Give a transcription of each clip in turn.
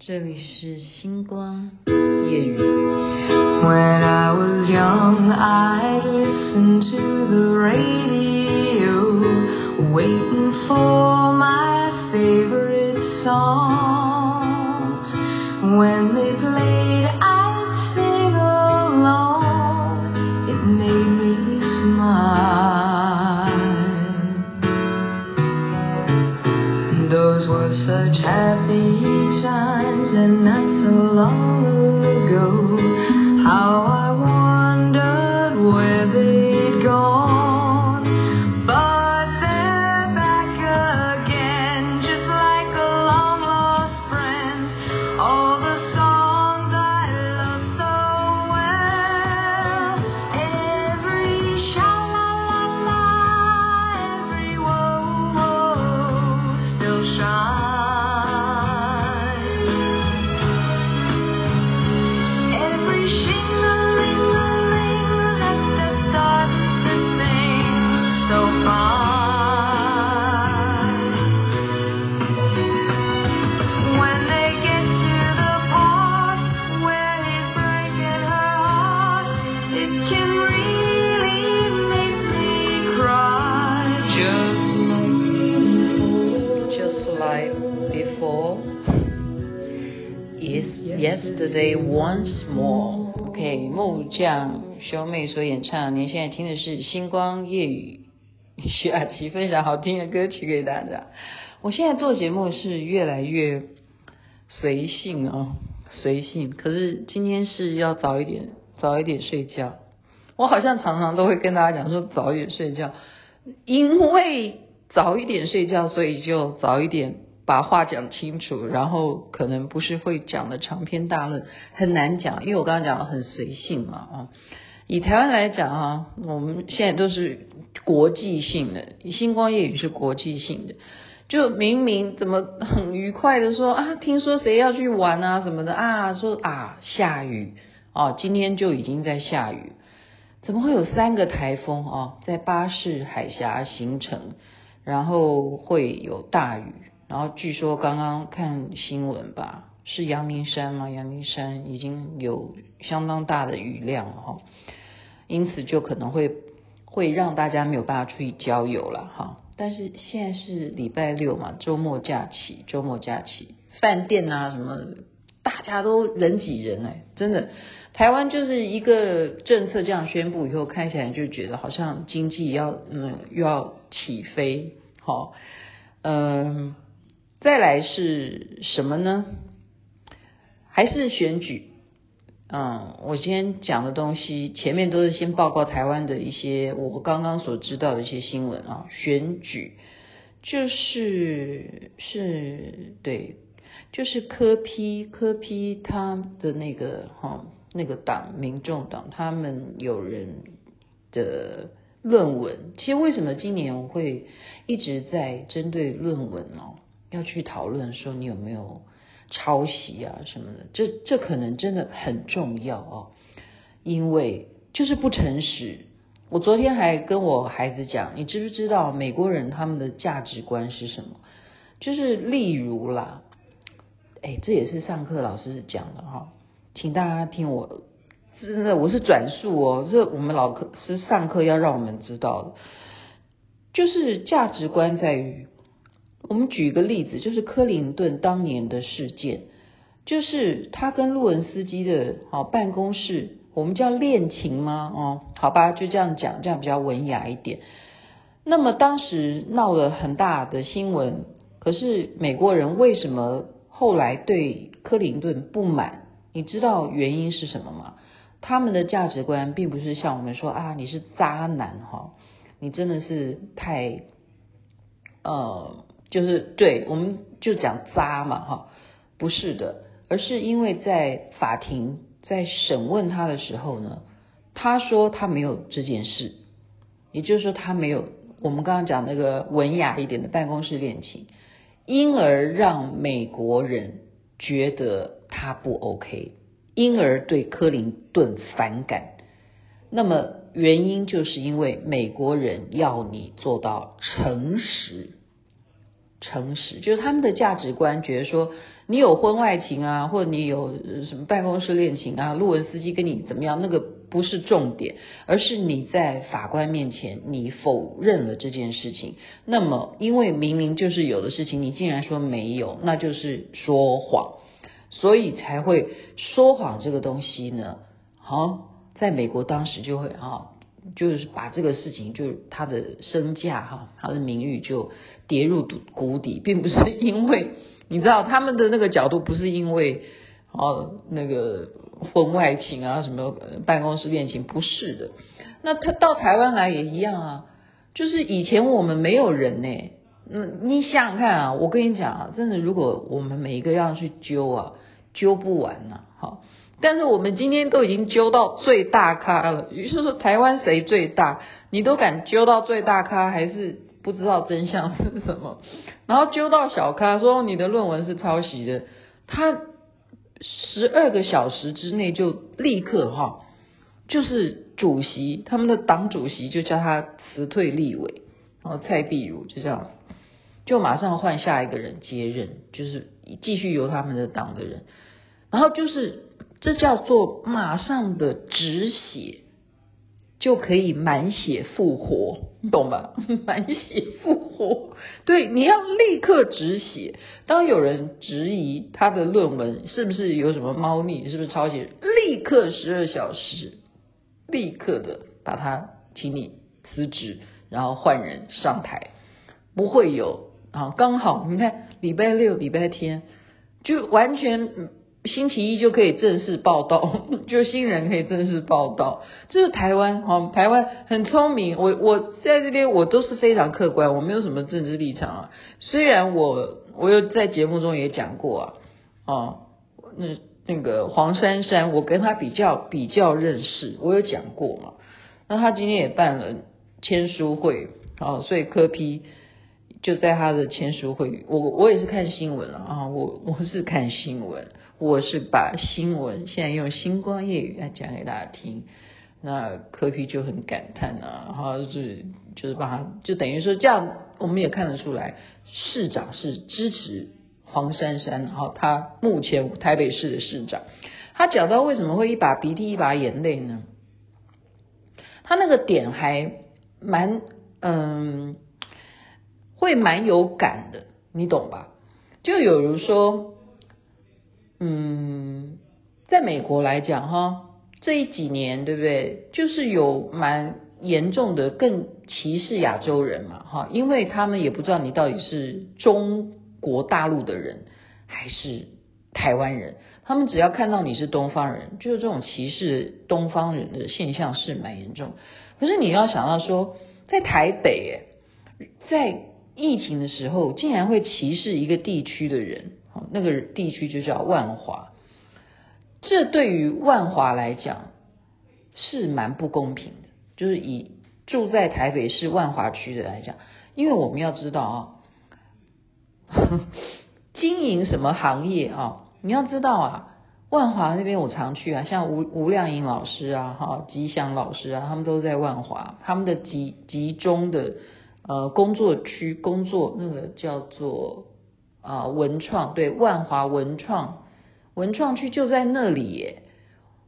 这里是星光夜语。When I was young, I listened to the radio, waiting for 木匠兄妹所演唱，您现在听的是星光夜雨，徐雅琪分享好听的歌曲给大家。我现在做节目是越来越随性哦，随性。可是今天是要早一点，早一点睡觉。我好像常常都会跟大家讲说早一点睡觉，因为早一点睡觉，所以就早一点。把话讲清楚，然后可能不是会讲的长篇大论，很难讲，因为我刚刚讲的很随性嘛啊。以台湾来讲啊，我们现在都是国际性的，星光夜语是国际性的，就明明怎么很愉快的说啊，听说谁要去玩啊什么的啊，说啊下雨啊，今天就已经在下雨，怎么会有三个台风啊在巴士海峡形成，然后会有大雨。然后据说刚刚看新闻吧，是阳明山吗？阳明山已经有相当大的雨量了哈，因此就可能会会让大家没有办法出去郊游了哈。但是现在是礼拜六嘛，周末假期，周末假期，饭店啊什么，大家都人挤人哎，真的，台湾就是一个政策这样宣布以后，看起来就觉得好像经济要嗯又要起飞，好，嗯。再来是什么呢？还是选举？嗯，我先讲的东西前面都是先报告台湾的一些我刚刚所知道的一些新闻啊。选举就是是对，就是柯批柯批他的那个哈那个党民众党，他们有人的论文。其实为什么今年我会一直在针对论文哦？要去讨论说你有没有抄袭啊什么的，这这可能真的很重要哦，因为就是不诚实。我昨天还跟我孩子讲，你知不知道美国人他们的价值观是什么？就是例如啦，哎，这也是上课老师讲的哈，请大家听我，真的我是转述哦，这我们老师上课要让我们知道的，就是价值观在于。我们举一个例子，就是克林顿当年的事件，就是他跟路文斯基的好办公室，我们叫恋情吗？哦，好吧，就这样讲，这样比较文雅一点。那么当时闹了很大的新闻，可是美国人为什么后来对克林顿不满？你知道原因是什么吗？他们的价值观并不是像我们说啊，你是渣男哈，你真的是太呃。就是对，我们就讲渣嘛，哈，不是的，而是因为在法庭在审问他的时候呢，他说他没有这件事，也就是说他没有我们刚刚讲那个文雅一点的办公室恋情，因而让美国人觉得他不 OK，因而对克林顿反感。那么原因就是因为美国人要你做到诚实。诚实就是他们的价值观，觉得说你有婚外情啊，或者你有什么办公室恋情啊，路人司机跟你怎么样，那个不是重点，而是你在法官面前你否认了这件事情。那么，因为明明就是有的事情，你竟然说没有，那就是说谎，所以才会说谎这个东西呢，好，在美国当时就会啊。就是把这个事情，就是他的身价哈，他的名誉就跌入谷底，并不是因为你知道他们的那个角度，不是因为哦那个婚外情啊，什么办公室恋情，不是的。那他到台湾来也一样啊，就是以前我们没有人呢，嗯，你想想看啊，我跟你讲啊，真的，如果我们每一个要去揪啊，揪不完呐，好。但是我们今天都已经揪到最大咖了，于是说台湾谁最大，你都敢揪到最大咖，还是不知道真相是什么？然后揪到小咖，说你的论文是抄袭的，他十二个小时之内就立刻哈，就是主席他们的党主席就叫他辞退立委，然后蔡壁如就这样，就马上换下一个人接任，就是继续由他们的党的人，然后就是。这叫做马上的止血，就可以满血复活，你懂吧？满血复活，对，你要立刻止血。当有人质疑他的论文是不是有什么猫腻，是不是抄袭，立刻十二小时，立刻的把他请你辞职，然后换人上台，不会有啊。刚好你看礼拜六、礼拜天就完全。星期一就可以正式报到，就新人可以正式报到。这是台湾哈，台湾很聪明。我我在这边我都是非常客观，我没有什么政治立场啊。虽然我我有在节目中也讲过啊，哦，那那个黄珊珊，我跟他比较比较认识，我有讲过嘛。那他今天也办了签书会，哦，所以柯批就在他的签书会，我我也是看新闻了啊，我我是看新闻。我是把新闻现在用星光夜语来讲给大家听，那柯皮就很感叹啊，哈，就是就是把他就等于说这样，我们也看得出来，市长是支持黄珊珊，然后，他目前台北市的市长，他讲到为什么会一把鼻涕一把眼泪呢？他那个点还蛮嗯，会蛮有感的，你懂吧？就有如说。嗯，在美国来讲哈，这一几年对不对？就是有蛮严重的，更歧视亚洲人嘛哈，因为他们也不知道你到底是中国大陆的人还是台湾人，他们只要看到你是东方人，就是这种歧视东方人的现象是蛮严重。可是你要想到说，在台北，在疫情的时候，竟然会歧视一个地区的人。那个地区就叫万华，这对于万华来讲是蛮不公平的。就是以住在台北市万华区的来讲，因为我们要知道啊，经营什么行业啊，你要知道啊，万华那边我常去啊，像吴吴亮颖老师啊，哈吉祥老师啊，他们都在万华，他们的集集中的呃工作区工作那个叫做。啊，文创对，万华文创文创区就在那里耶。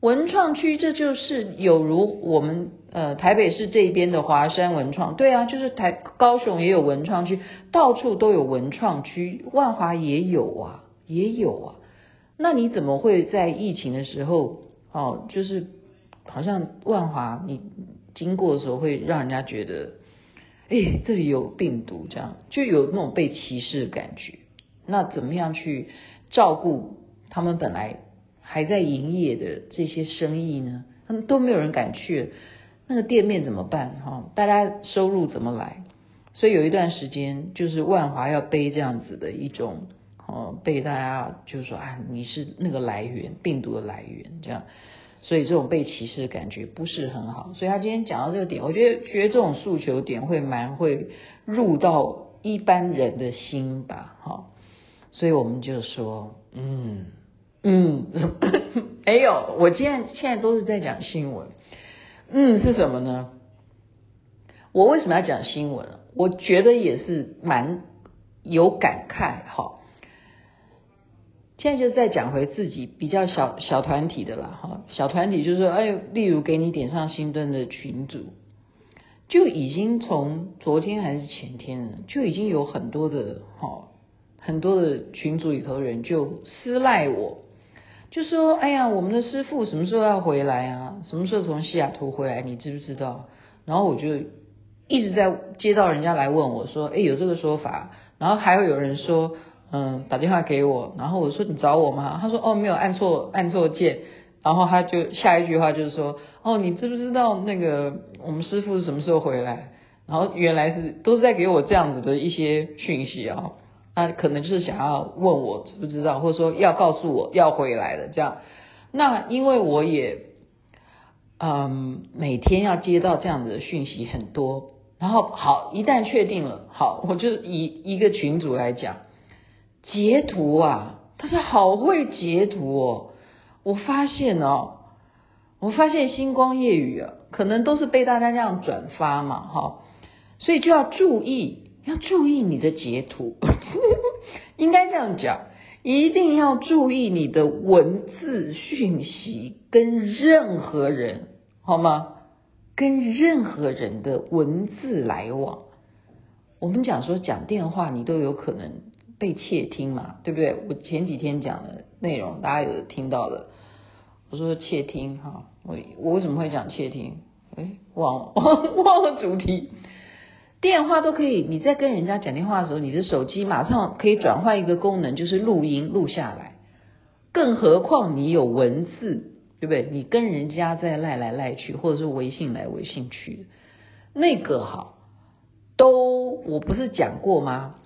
文创区这就是有如我们呃台北市这边的华山文创，对啊，就是台高雄也有文创区，到处都有文创区，万华也有啊，也有啊。那你怎么会在疫情的时候哦，就是好像万华你经过的时候会让人家觉得，哎，这里有病毒，这样就有那种被歧视的感觉。那怎么样去照顾他们本来还在营业的这些生意呢？他们都没有人敢去，那个店面怎么办？哈，大家收入怎么来？所以有一段时间，就是万华要背这样子的一种，哦，被大家就是说啊，你是那个来源，病毒的来源，这样，所以这种被歧视的感觉不是很好。所以他今天讲到这个点，我觉得觉得这种诉求点会蛮会入到一般人的心吧，哈。所以我们就说，嗯嗯，哎呦，我今天现在都是在讲新闻，嗯，是什么呢？我为什么要讲新闻？我觉得也是蛮有感慨哈。现在就再讲回自己比较小小团体的啦，哈，小团体就是说，哎，例如给你点上心灯的群组，就已经从昨天还是前天了，就已经有很多的哈，很多的群组里头人就私赖我，就说，哎呀，我们的师父什么时候要回来啊？什么时候从西雅图回来？你知不知道？然后我就一直在接到人家来问我说，哎，有这个说法，然后还会有人说。嗯，打电话给我，然后我说，你找我吗？他说哦，没有按错按错键，然后他就下一句话就是说哦，你知不知道那个我们师傅是什么时候回来？然后原来是都是在给我这样子的一些讯息啊，他可能就是想要问我知不知道，或者说要告诉我要回来了这样。那因为我也嗯每天要接到这样子的讯息很多，然后好一旦确定了，好我就以一个群组来讲。截图啊，他是好会截图哦。我发现哦，我发现星光夜语啊，可能都是被大家这样转发嘛，哈，所以就要注意，要注意你的截图，应该这样讲，一定要注意你的文字讯息跟任何人，好吗？跟任何人的文字来往，我们讲说讲电话，你都有可能。被窃听嘛，对不对？我前几天讲的内容，大家有听到的。我说窃听哈，我我为什么会讲窃听？哎，忘了 忘了主题。电话都可以，你在跟人家讲电话的时候，你的手机马上可以转换一个功能，就是录音录下来。更何况你有文字，对不对？你跟人家在赖来赖去，或者是微信来微信去，那个哈，都我不是讲过吗？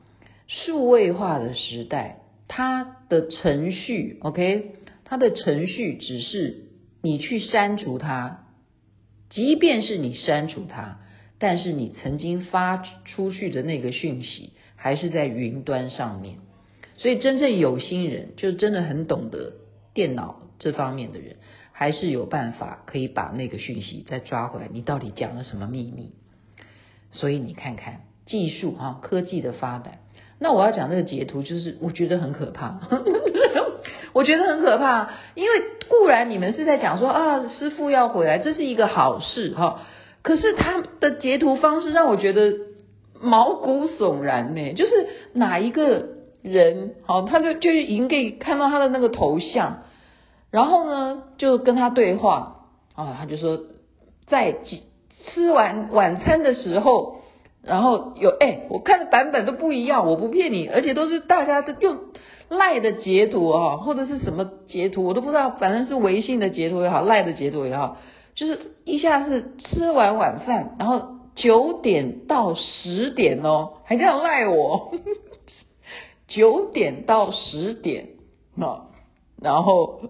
数位化的时代，它的程序，OK，它的程序只是你去删除它，即便是你删除它，但是你曾经发出去的那个讯息还是在云端上面。所以真正有心人，就真的很懂得电脑这方面的人，还是有办法可以把那个讯息再抓回来。你到底讲了什么秘密？所以你看看技术啊，科技的发展。那我要讲那个截图，就是我觉得很可怕，我觉得很可怕，因为固然你们是在讲说啊，师傅要回来，这是一个好事哈，可是他的截图方式让我觉得毛骨悚然呢，就是哪一个人好，他就就是已经可以看到他的那个头像，然后呢就跟他对话啊，他就说在吃完晚餐的时候。然后有哎、我看的版本都不一样，我不骗你，而且都是大家的用赖的截图啊，或者是什么截图，我都不知道，反正是微信的截图也好，赖的截图也好，就是一下是吃完晚饭，然后九点到十点哦，还这样赖我，九点到十点啊，然后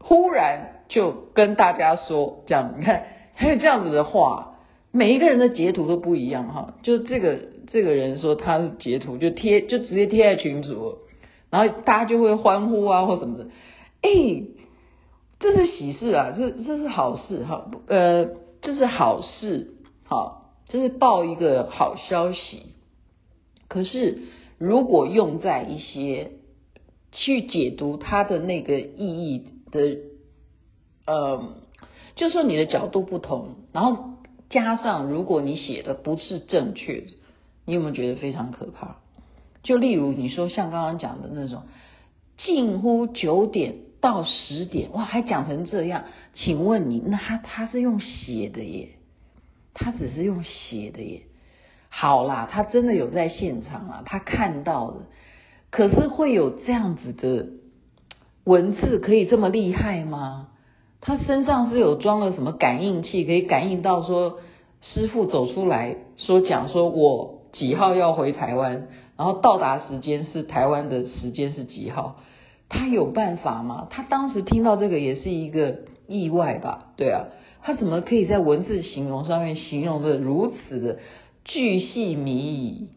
忽然就跟大家说这样，你看还有这样子的话。每一个人的截图都不一样哈，就这个这个人说他的截图就贴就直接贴在群组，然后大家就会欢呼啊或什么的，哎，这是喜事啊，这这是好事哈，呃，这是好事，好，这是报一个好消息。可是如果用在一些去解读它的那个意义的，呃，就说你的角度不同，然后。加上，如果你写的不是正确的，你有没有觉得非常可怕？就例如你说像刚刚讲的那种，近乎九点到十点，哇，还讲成这样，请问你，那他他是用写的耶？他只是用写的耶？好啦，他真的有在现场啊，他看到了，可是会有这样子的文字可以这么厉害吗？他身上是有装了什么感应器，可以感应到说师傅走出来说讲说，我几号要回台湾，然后到达时间是台湾的时间是几号？他有办法吗？他当时听到这个也是一个意外吧？对啊，他怎么可以在文字形容上面形容的如此的巨细靡遗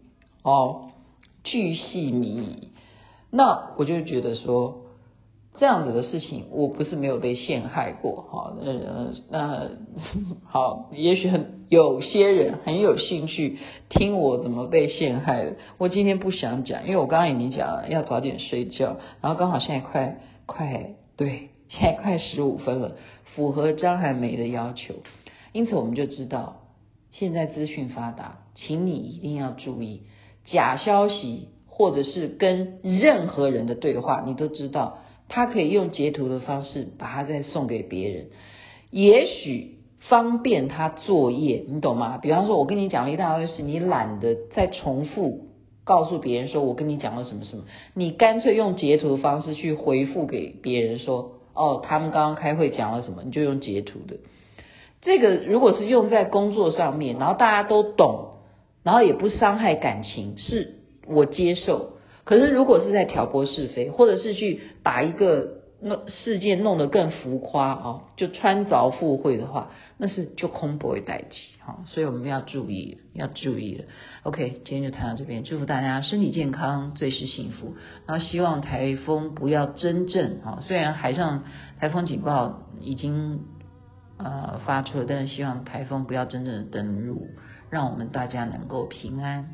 哦，巨细靡遗？那我就觉得说。这样子的事情，我不是没有被陷害过，哈，那那 好，也许很有些人很有兴趣听我怎么被陷害的。我今天不想讲，因为我刚刚已经讲了，要早点睡觉，然后刚好现在快快对，现在快十五分了，符合张海梅的要求，因此我们就知道，现在资讯发达，请你一定要注意假消息，或者是跟任何人的对话，你都知道。他可以用截图的方式把它再送给别人，也许方便他作业，你懂吗？比方说，我跟你讲了一大堆事，你懒得再重复告诉别人说我跟你讲了什么什么，你干脆用截图的方式去回复给别人说，哦，他们刚刚开会讲了什么，你就用截图的。这个如果是用在工作上面，然后大家都懂，然后也不伤害感情，是我接受。可是，如果是在挑拨是非，或者是去把一个那事件弄得更浮夸啊，就穿凿附会的话，那是就空不会代志哈。所以我们要注意，要注意了。OK，今天就谈到这边，祝福大家身体健康，最是幸福。然后希望台风不要真正啊，虽然海上台风警报已经呃发出了，但是希望台风不要真正的登陆，让我们大家能够平安。